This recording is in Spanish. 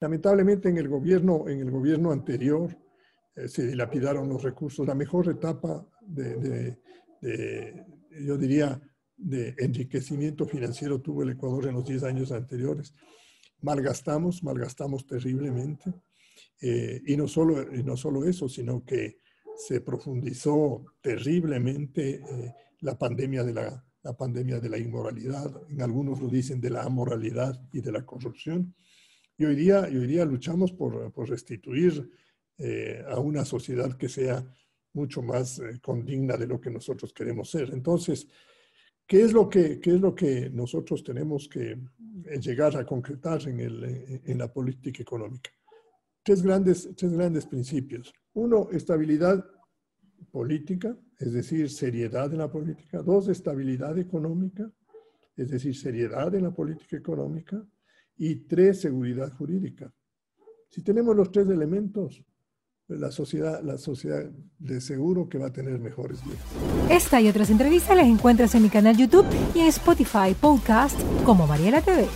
Lamentablemente en el gobierno, en el gobierno anterior eh, se dilapidaron los recursos. La mejor etapa de, de, yo diría, de enriquecimiento financiero tuvo el Ecuador en los 10 años anteriores. Malgastamos, malgastamos terriblemente. Eh, y, no solo, y no solo eso, sino que se profundizó terriblemente eh, la, pandemia de la, la pandemia de la inmoralidad. En algunos lo dicen de la amoralidad y de la corrupción. Y hoy día, hoy día luchamos por, por restituir eh, a una sociedad que sea mucho más condigna de lo que nosotros queremos ser. Entonces, ¿qué es lo que, qué es lo que nosotros tenemos que llegar a concretar en, el, en la política económica? tres grandes, tres grandes principios. Uno, estabilidad política, es decir, seriedad en la política. Dos, estabilidad económica, es decir, seriedad en la política económica. Y tres, seguridad jurídica. Si tenemos los tres elementos, la sociedad, la sociedad de seguro que va a tener mejores días. Esta y otras entrevistas las encuentras en mi canal YouTube y en Spotify Podcast como Mariela TV.